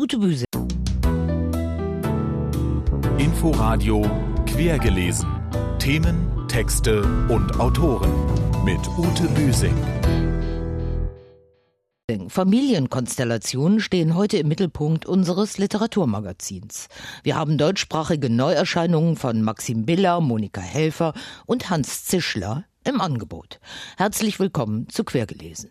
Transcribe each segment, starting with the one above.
Ute Büse. Inforadio Quergelesen. Themen, Texte und Autoren mit Ute Büsing. Familienkonstellationen stehen heute im Mittelpunkt unseres Literaturmagazins. Wir haben deutschsprachige Neuerscheinungen von Maxim Biller, Monika Helfer und Hans Zischler im Angebot. Herzlich willkommen zu Quergelesen.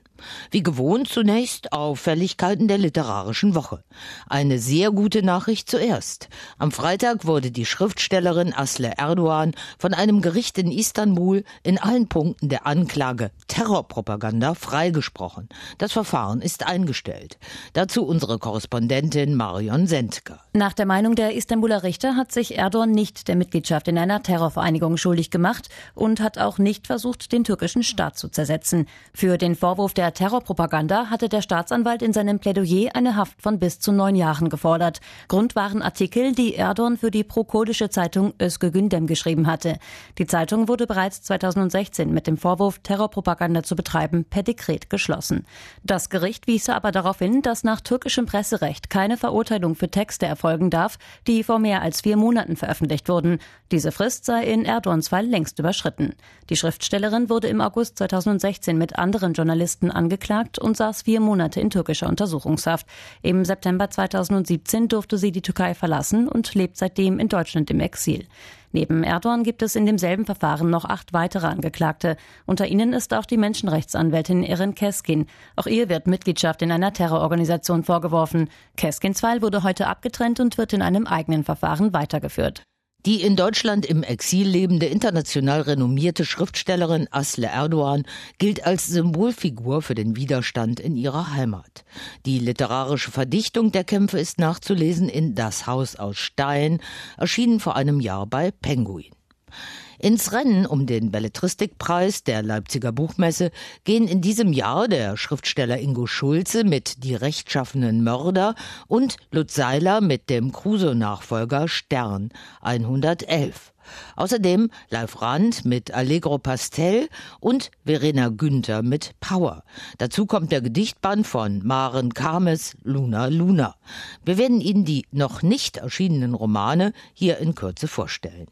Wie gewohnt zunächst Auffälligkeiten der literarischen Woche. Eine sehr gute Nachricht zuerst. Am Freitag wurde die Schriftstellerin Asle Erdogan von einem Gericht in Istanbul in allen Punkten der Anklage Terrorpropaganda freigesprochen. Das Verfahren ist eingestellt. Dazu unsere Korrespondentin Marion Sendker. Nach der Meinung der Istanbuler Richter hat sich Erdogan nicht der Mitgliedschaft in einer Terrorvereinigung schuldig gemacht und hat auch nicht versucht, den türkischen Staat zu zersetzen. Für den Vorwurf der Terrorpropaganda hatte der Staatsanwalt in seinem Plädoyer eine Haft von bis zu neun Jahren gefordert. Grund waren Artikel, die Erdogan für die pro-kurdische Zeitung Gündem geschrieben hatte. Die Zeitung wurde bereits 2016 mit dem Vorwurf, Terrorpropaganda zu betreiben, per Dekret geschlossen. Das Gericht wies aber darauf hin, dass nach türkischem Presserecht keine Verurteilung für Texte erfolgen darf, die vor mehr als vier Monaten veröffentlicht wurden. Diese Frist sei in Erdogans Fall längst überschritten. Die Schriftstellerin wurde im August 2016 mit anderen Journalisten angeklagt und saß vier Monate in türkischer Untersuchungshaft. Im September 2017 durfte sie die Türkei verlassen und lebt seitdem in Deutschland im Exil. Neben Erdogan gibt es in demselben Verfahren noch acht weitere Angeklagte. Unter ihnen ist auch die Menschenrechtsanwältin Erin Keskin. Auch ihr wird Mitgliedschaft in einer Terrororganisation vorgeworfen. Keskins Fall wurde heute abgetrennt und wird in einem eigenen Verfahren weitergeführt. Die in Deutschland im Exil lebende international renommierte Schriftstellerin Asle Erdogan gilt als Symbolfigur für den Widerstand in ihrer Heimat. Die literarische Verdichtung der Kämpfe ist nachzulesen in Das Haus aus Stein, erschienen vor einem Jahr bei Penguin. Ins Rennen um den Belletristikpreis der Leipziger Buchmesse gehen in diesem Jahr der Schriftsteller Ingo Schulze mit Die rechtschaffenen Mörder und Lutz Seiler mit dem Crusoe-Nachfolger Stern 111. Außerdem Live Rand mit Allegro Pastel und Verena Günther mit Power. Dazu kommt der Gedichtband von Maren Kames Luna Luna. Wir werden Ihnen die noch nicht erschienenen Romane hier in Kürze vorstellen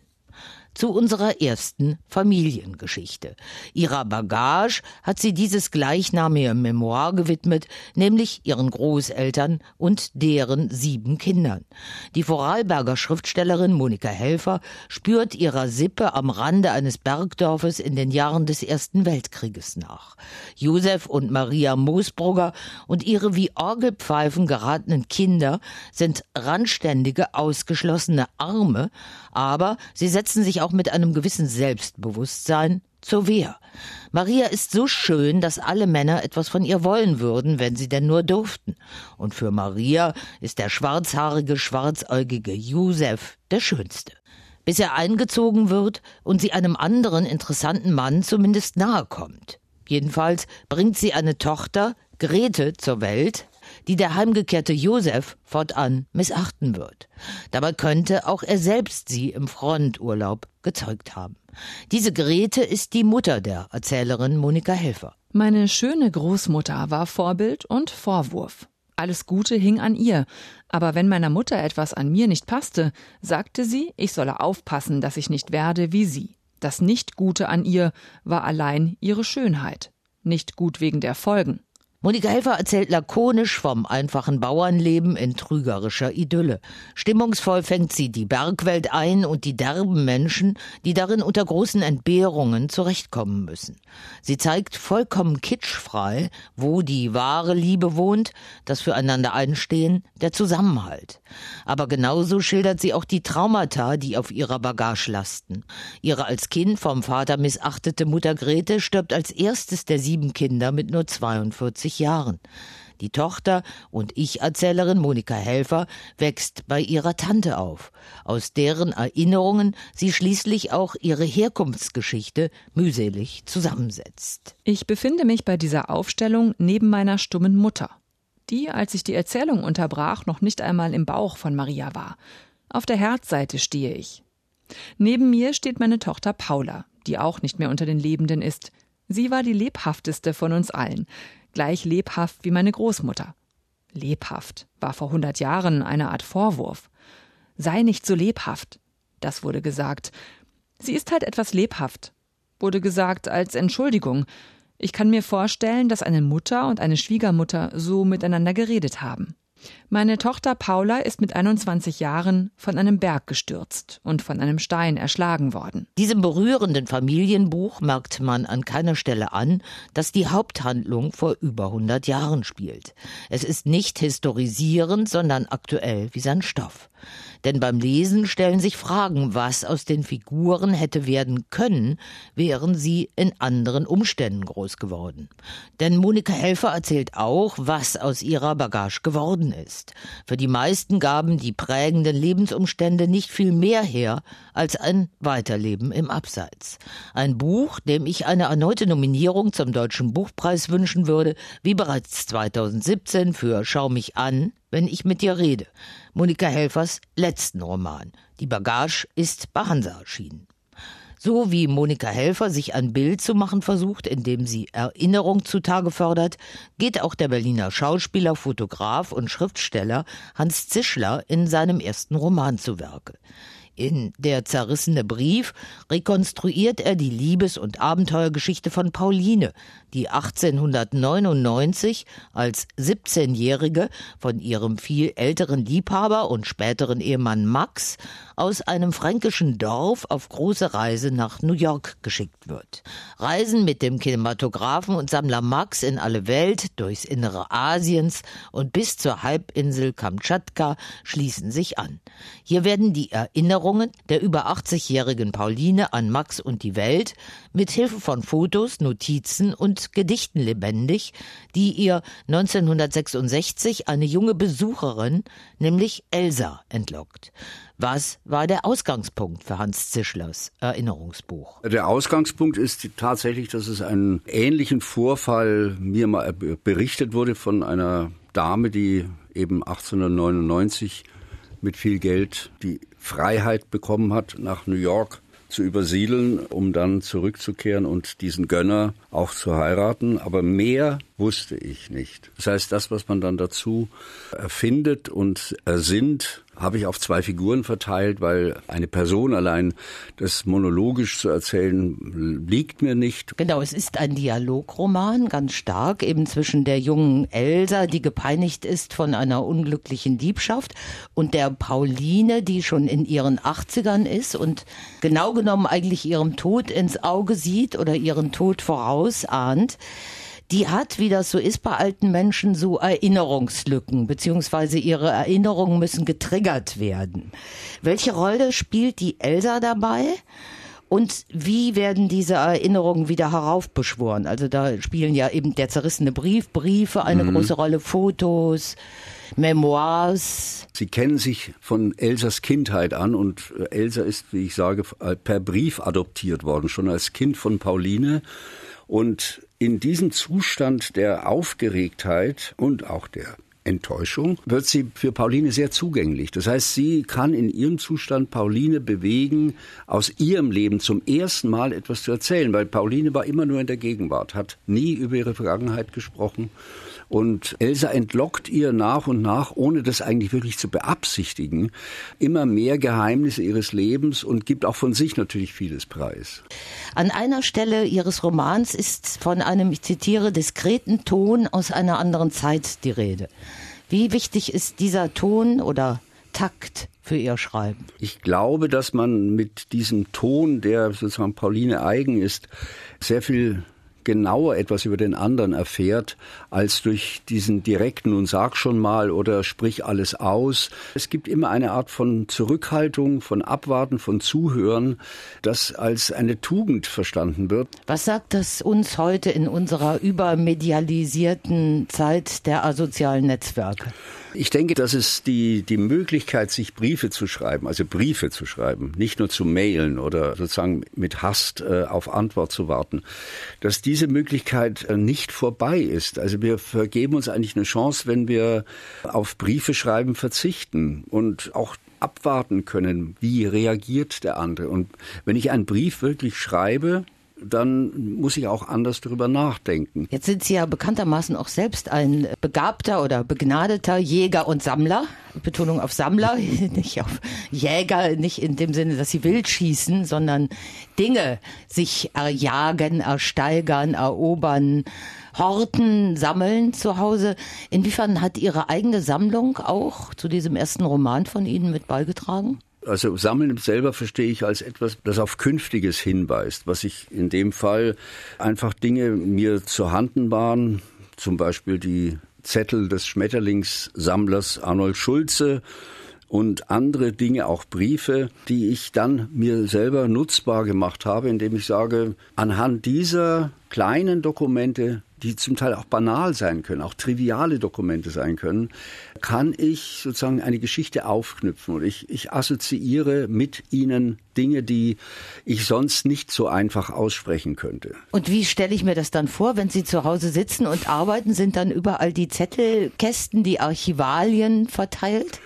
zu unserer ersten Familiengeschichte. Ihrer Bagage hat sie dieses gleichnamige Memoir gewidmet, nämlich ihren Großeltern und deren sieben Kindern. Die Vorarlberger Schriftstellerin Monika Helfer spürt ihrer Sippe am Rande eines Bergdorfes in den Jahren des Ersten Weltkrieges nach. Josef und Maria Moosbrugger und ihre wie Orgelpfeifen geratenen Kinder sind randständige, ausgeschlossene Arme, aber sie setzen sich auch mit einem gewissen Selbstbewusstsein zur Wehr. Maria ist so schön, dass alle Männer etwas von ihr wollen würden, wenn sie denn nur durften. Und für Maria ist der schwarzhaarige, schwarzäugige Josef der schönste. Bis er eingezogen wird und sie einem anderen interessanten Mann zumindest nahe kommt. Jedenfalls bringt sie eine Tochter, Grete, zur Welt, die der heimgekehrte Josef fortan missachten wird. Dabei könnte auch er selbst sie im Fronturlaub gezeugt haben. Diese Grete ist die Mutter der Erzählerin Monika Helfer. Meine schöne Großmutter war Vorbild und Vorwurf. Alles Gute hing an ihr, aber wenn meiner Mutter etwas an mir nicht passte, sagte sie, ich solle aufpassen, dass ich nicht werde wie sie. Das Nicht-Gute an ihr war allein ihre Schönheit. Nicht gut wegen der Folgen. Monika Helfer erzählt lakonisch vom einfachen Bauernleben in trügerischer Idylle. Stimmungsvoll fängt sie die Bergwelt ein und die derben Menschen, die darin unter großen Entbehrungen zurechtkommen müssen. Sie zeigt vollkommen kitschfrei, wo die wahre Liebe wohnt, das Füreinander einstehen, der Zusammenhalt. Aber genauso schildert sie auch die Traumata, die auf ihrer Bagage lasten. Ihre als Kind vom Vater missachtete Mutter Grete stirbt als erstes der sieben Kinder mit nur 42 40 Jahren. Die Tochter und Ich-Erzählerin Monika Helfer wächst bei ihrer Tante auf, aus deren Erinnerungen sie schließlich auch ihre Herkunftsgeschichte mühselig zusammensetzt. Ich befinde mich bei dieser Aufstellung neben meiner stummen Mutter, die, als ich die Erzählung unterbrach, noch nicht einmal im Bauch von Maria war. Auf der Herzseite stehe ich. Neben mir steht meine Tochter Paula, die auch nicht mehr unter den Lebenden ist. Sie war die lebhafteste von uns allen gleich lebhaft wie meine Großmutter. Lebhaft war vor hundert Jahren eine Art Vorwurf. Sei nicht so lebhaft. Das wurde gesagt. Sie ist halt etwas lebhaft. Wurde gesagt als Entschuldigung. Ich kann mir vorstellen, dass eine Mutter und eine Schwiegermutter so miteinander geredet haben. Meine Tochter Paula ist mit 21 Jahren von einem Berg gestürzt und von einem Stein erschlagen worden. Diesem berührenden Familienbuch merkt man an keiner Stelle an, dass die Haupthandlung vor über 100 Jahren spielt. Es ist nicht historisierend, sondern aktuell wie sein Stoff. Denn beim Lesen stellen sich Fragen, was aus den Figuren hätte werden können, wären sie in anderen Umständen groß geworden. Denn Monika Helfer erzählt auch, was aus ihrer Bagage geworden ist. Für die meisten gaben die prägenden Lebensumstände nicht viel mehr her als ein Weiterleben im Abseits. Ein Buch, dem ich eine erneute Nominierung zum Deutschen Buchpreis wünschen würde, wie bereits 2017 für Schau mich an, wenn ich mit dir rede. Monika Helfers letzten Roman. Die Bagage ist bei Hansa erschienen. So wie Monika Helfer sich ein Bild zu machen versucht, indem sie Erinnerung zutage fördert, geht auch der Berliner Schauspieler, Fotograf und Schriftsteller Hans Zischler in seinem ersten Roman zu Werke. In Der zerrissene Brief rekonstruiert er die Liebes- und Abenteuergeschichte von Pauline, die 1899 als 17-Jährige von ihrem viel älteren Liebhaber und späteren Ehemann Max aus einem fränkischen Dorf auf große Reise nach New York geschickt wird. Reisen mit dem Kinematografen und Sammler Max in alle Welt, durchs Innere Asiens und bis zur Halbinsel Kamtschatka schließen sich an. Hier werden die Erinnerungen der über 80-jährigen Pauline an Max und die Welt mit Hilfe von Fotos, Notizen und Gedichten lebendig, die ihr 1966 eine junge Besucherin, nämlich Elsa, entlockt. Was war der Ausgangspunkt für Hans Zischlers Erinnerungsbuch? Der Ausgangspunkt ist tatsächlich, dass es einen ähnlichen Vorfall mir mal berichtet wurde von einer Dame, die eben 1899 mit viel Geld die Freiheit bekommen hat, nach New York zu übersiedeln, um dann zurückzukehren und diesen Gönner auch zu heiraten. Aber mehr wusste ich nicht. Das heißt, das, was man dann dazu erfindet und ersinnt, habe ich auf zwei Figuren verteilt, weil eine Person allein das monologisch zu erzählen liegt mir nicht. Genau, es ist ein Dialogroman, ganz stark, eben zwischen der jungen Elsa, die gepeinigt ist von einer unglücklichen Diebschaft, und der Pauline, die schon in ihren 80ern ist und genau genommen eigentlich ihrem Tod ins Auge sieht oder ihren Tod vorausahnt die hat, wie das so ist bei alten Menschen, so Erinnerungslücken, beziehungsweise ihre Erinnerungen müssen getriggert werden. Welche Rolle spielt die Elsa dabei? Und wie werden diese Erinnerungen wieder heraufbeschworen? Also da spielen ja eben der zerrissene Brief, Briefe eine mhm. große Rolle, Fotos, Memoirs. Sie kennen sich von Elsas Kindheit an und Elsa ist, wie ich sage, per Brief adoptiert worden, schon als Kind von Pauline. Und in diesem Zustand der Aufgeregtheit und auch der Enttäuschung wird sie für Pauline sehr zugänglich. Das heißt, sie kann in ihrem Zustand Pauline bewegen, aus ihrem Leben zum ersten Mal etwas zu erzählen, weil Pauline war immer nur in der Gegenwart, hat nie über ihre Vergangenheit gesprochen und Elsa entlockt ihr nach und nach, ohne das eigentlich wirklich zu beabsichtigen, immer mehr Geheimnisse ihres Lebens und gibt auch von sich natürlich vieles preis. An einer Stelle ihres Romans ist von einem, ich zitiere, diskreten Ton aus einer anderen Zeit die Rede. Wie wichtig ist dieser Ton oder Takt für Ihr Schreiben? Ich glaube, dass man mit diesem Ton, der sozusagen Pauline eigen ist, sehr viel genauer etwas über den anderen erfährt, als durch diesen direkten und sag schon mal oder sprich alles aus. Es gibt immer eine Art von Zurückhaltung, von Abwarten, von Zuhören, das als eine Tugend verstanden wird. Was sagt das uns heute in unserer übermedialisierten Zeit der asozialen Netzwerke? Ich denke, dass es die, die Möglichkeit, sich Briefe zu schreiben, also Briefe zu schreiben, nicht nur zu mailen oder sozusagen mit Hast äh, auf Antwort zu warten, dass diese Möglichkeit äh, nicht vorbei ist. Also wir vergeben uns eigentlich eine Chance, wenn wir auf Briefe schreiben verzichten und auch abwarten können, wie reagiert der andere. Und wenn ich einen Brief wirklich schreibe, dann muss ich auch anders darüber nachdenken. Jetzt sind Sie ja bekanntermaßen auch selbst ein begabter oder begnadeter Jäger und Sammler. Betonung auf Sammler, nicht auf Jäger, nicht in dem Sinne, dass sie wild schießen, sondern Dinge sich erjagen, ersteigern, erobern, horten, sammeln zu Hause. Inwiefern hat Ihre eigene Sammlung auch zu diesem ersten Roman von Ihnen mit beigetragen? Also Sammeln selber verstehe ich als etwas, das auf Künftiges hinweist, was ich in dem Fall einfach Dinge mir zur Handen waren, zum Beispiel die Zettel des Schmetterlingssammlers Arnold Schulze und andere Dinge, auch Briefe, die ich dann mir selber nutzbar gemacht habe, indem ich sage, anhand dieser kleinen Dokumente die zum Teil auch banal sein können, auch triviale Dokumente sein können, kann ich sozusagen eine Geschichte aufknüpfen und ich, ich assoziiere mit ihnen Dinge, die ich sonst nicht so einfach aussprechen könnte. Und wie stelle ich mir das dann vor, wenn Sie zu Hause sitzen und arbeiten, sind dann überall die Zettelkästen, die Archivalien verteilt?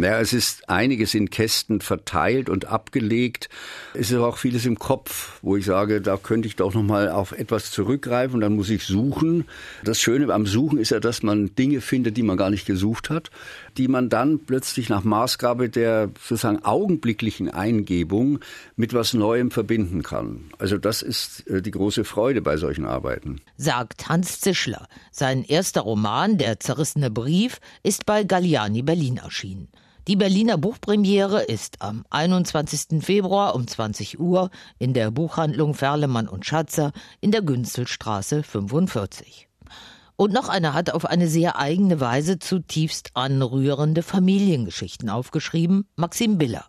Ja, es ist einiges in Kästen verteilt und abgelegt. Es ist aber auch vieles im Kopf, wo ich sage, da könnte ich doch noch mal auf etwas zurückgreifen. Dann muss ich suchen. Das Schöne am Suchen ist ja, dass man Dinge findet, die man gar nicht gesucht hat, die man dann plötzlich nach Maßgabe der sozusagen augenblicklichen Eingebung mit was Neuem verbinden kann. Also das ist äh, die große Freude bei solchen Arbeiten. Sagt Hans Zischler. Sein erster Roman, Der zerrissene Brief, ist bei Galliani Berlin erschienen. Die Berliner Buchpremiere ist am 21. Februar um 20 Uhr in der Buchhandlung Ferlemann und Schatzer in der Günzelstraße 45. Und noch einer hat auf eine sehr eigene Weise zutiefst anrührende Familiengeschichten aufgeschrieben, Maxim Biller.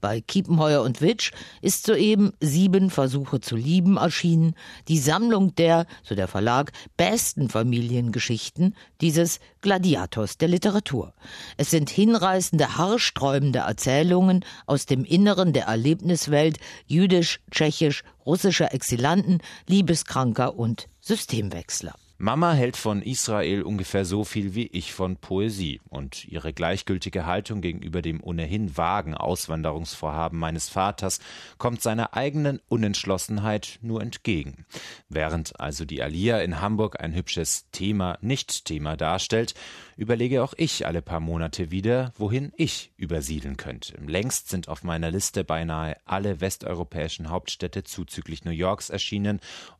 Bei Kiepenheuer und Witsch ist soeben Sieben Versuche zu lieben erschienen, die Sammlung der, so der Verlag, besten Familiengeschichten dieses Gladiators der Literatur. Es sind hinreißende, haarsträubende Erzählungen aus dem Inneren der Erlebniswelt jüdisch, tschechisch, russischer Exilanten, Liebeskranker und Systemwechsler. Mama hält von Israel ungefähr so viel wie ich von Poesie, und ihre gleichgültige Haltung gegenüber dem ohnehin vagen Auswanderungsvorhaben meines Vaters kommt seiner eigenen Unentschlossenheit nur entgegen. Während also die Alia in Hamburg ein hübsches Thema Nicht-Thema darstellt, überlege auch ich alle paar Monate wieder, wohin ich übersiedeln könnte. Längst sind auf meiner Liste beinahe alle westeuropäischen Hauptstädte zuzüglich New Yorks erschienen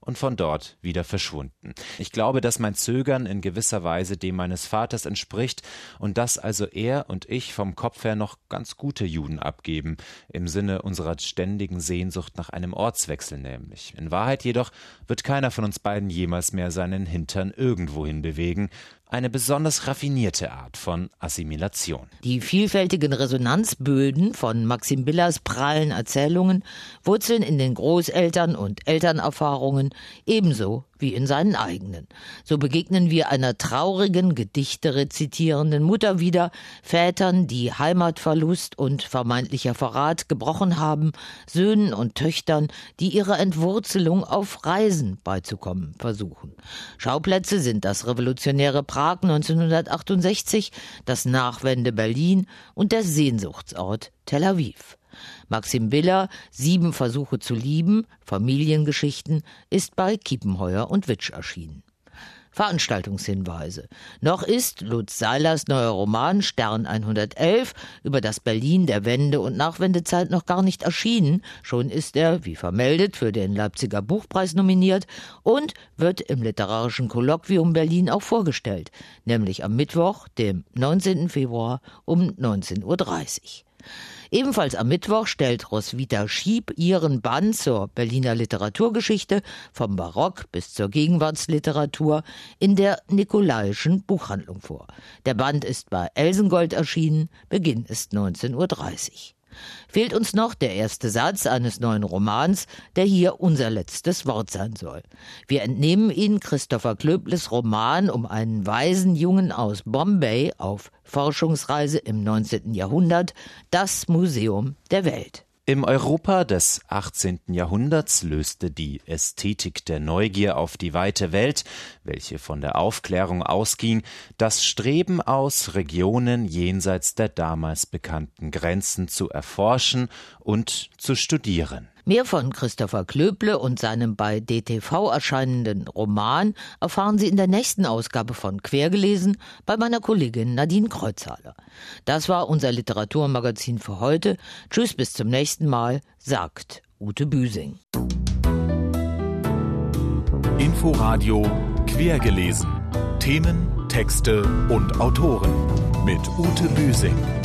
und von dort wieder verschwunden. Ich glaube, dass mein Zögern in gewisser Weise dem meines Vaters entspricht und dass also er und ich vom Kopf her noch ganz gute Juden abgeben, im Sinne unserer ständigen Sehnsucht nach einem Ortswechsel nämlich. In Wahrheit jedoch wird keiner von uns beiden jemals mehr seinen Hintern irgendwohin bewegen, eine besonders raffinierte Art von Assimilation. Die vielfältigen Resonanzböden von Maxim Billers prallen Erzählungen wurzeln in den Großeltern und Elternerfahrungen ebenso wie in seinen eigenen. So begegnen wir einer traurigen, Gedichte rezitierenden Mutter wieder, Vätern, die Heimatverlust und vermeintlicher Verrat gebrochen haben, Söhnen und Töchtern, die ihrer Entwurzelung auf Reisen beizukommen versuchen. Schauplätze sind das revolutionäre Prag 1968, das Nachwende Berlin und der Sehnsuchtsort Tel Aviv. Maxim Biller, Sieben Versuche zu lieben, Familiengeschichten, ist bei Kiepenheuer und Witsch erschienen. Veranstaltungshinweise. Noch ist Lutz Seilers neuer Roman Stern 111 über das Berlin der Wende- und Nachwendezeit noch gar nicht erschienen. Schon ist er, wie vermeldet, für den Leipziger Buchpreis nominiert und wird im Literarischen Kolloquium Berlin auch vorgestellt, nämlich am Mittwoch, dem 19. Februar um 19.30 Uhr. Ebenfalls am Mittwoch stellt Roswitha Schieb ihren Band zur Berliner Literaturgeschichte vom Barock bis zur Gegenwartsliteratur in der Nikolaischen Buchhandlung vor. Der Band ist bei Elsengold erschienen, Beginn ist 19.30 Uhr fehlt uns noch der erste Satz eines neuen Romans, der hier unser letztes Wort sein soll. Wir entnehmen ihn Christopher Klöbles Roman um einen weisen Jungen aus Bombay auf Forschungsreise im 19. Jahrhundert, das Museum der Welt. Im Europa des 18. Jahrhunderts löste die Ästhetik der Neugier auf die weite Welt, welche von der Aufklärung ausging, das Streben aus, Regionen jenseits der damals bekannten Grenzen zu erforschen und zu studieren. Mehr von Christopher Klöble und seinem bei DTV erscheinenden Roman erfahren Sie in der nächsten Ausgabe von Quergelesen bei meiner Kollegin Nadine Kreuzhaler. Das war unser Literaturmagazin für heute. Tschüss, bis zum nächsten Mal, sagt Ute Büsing. Inforadio Quergelesen. Themen, Texte und Autoren mit Ute Büsing.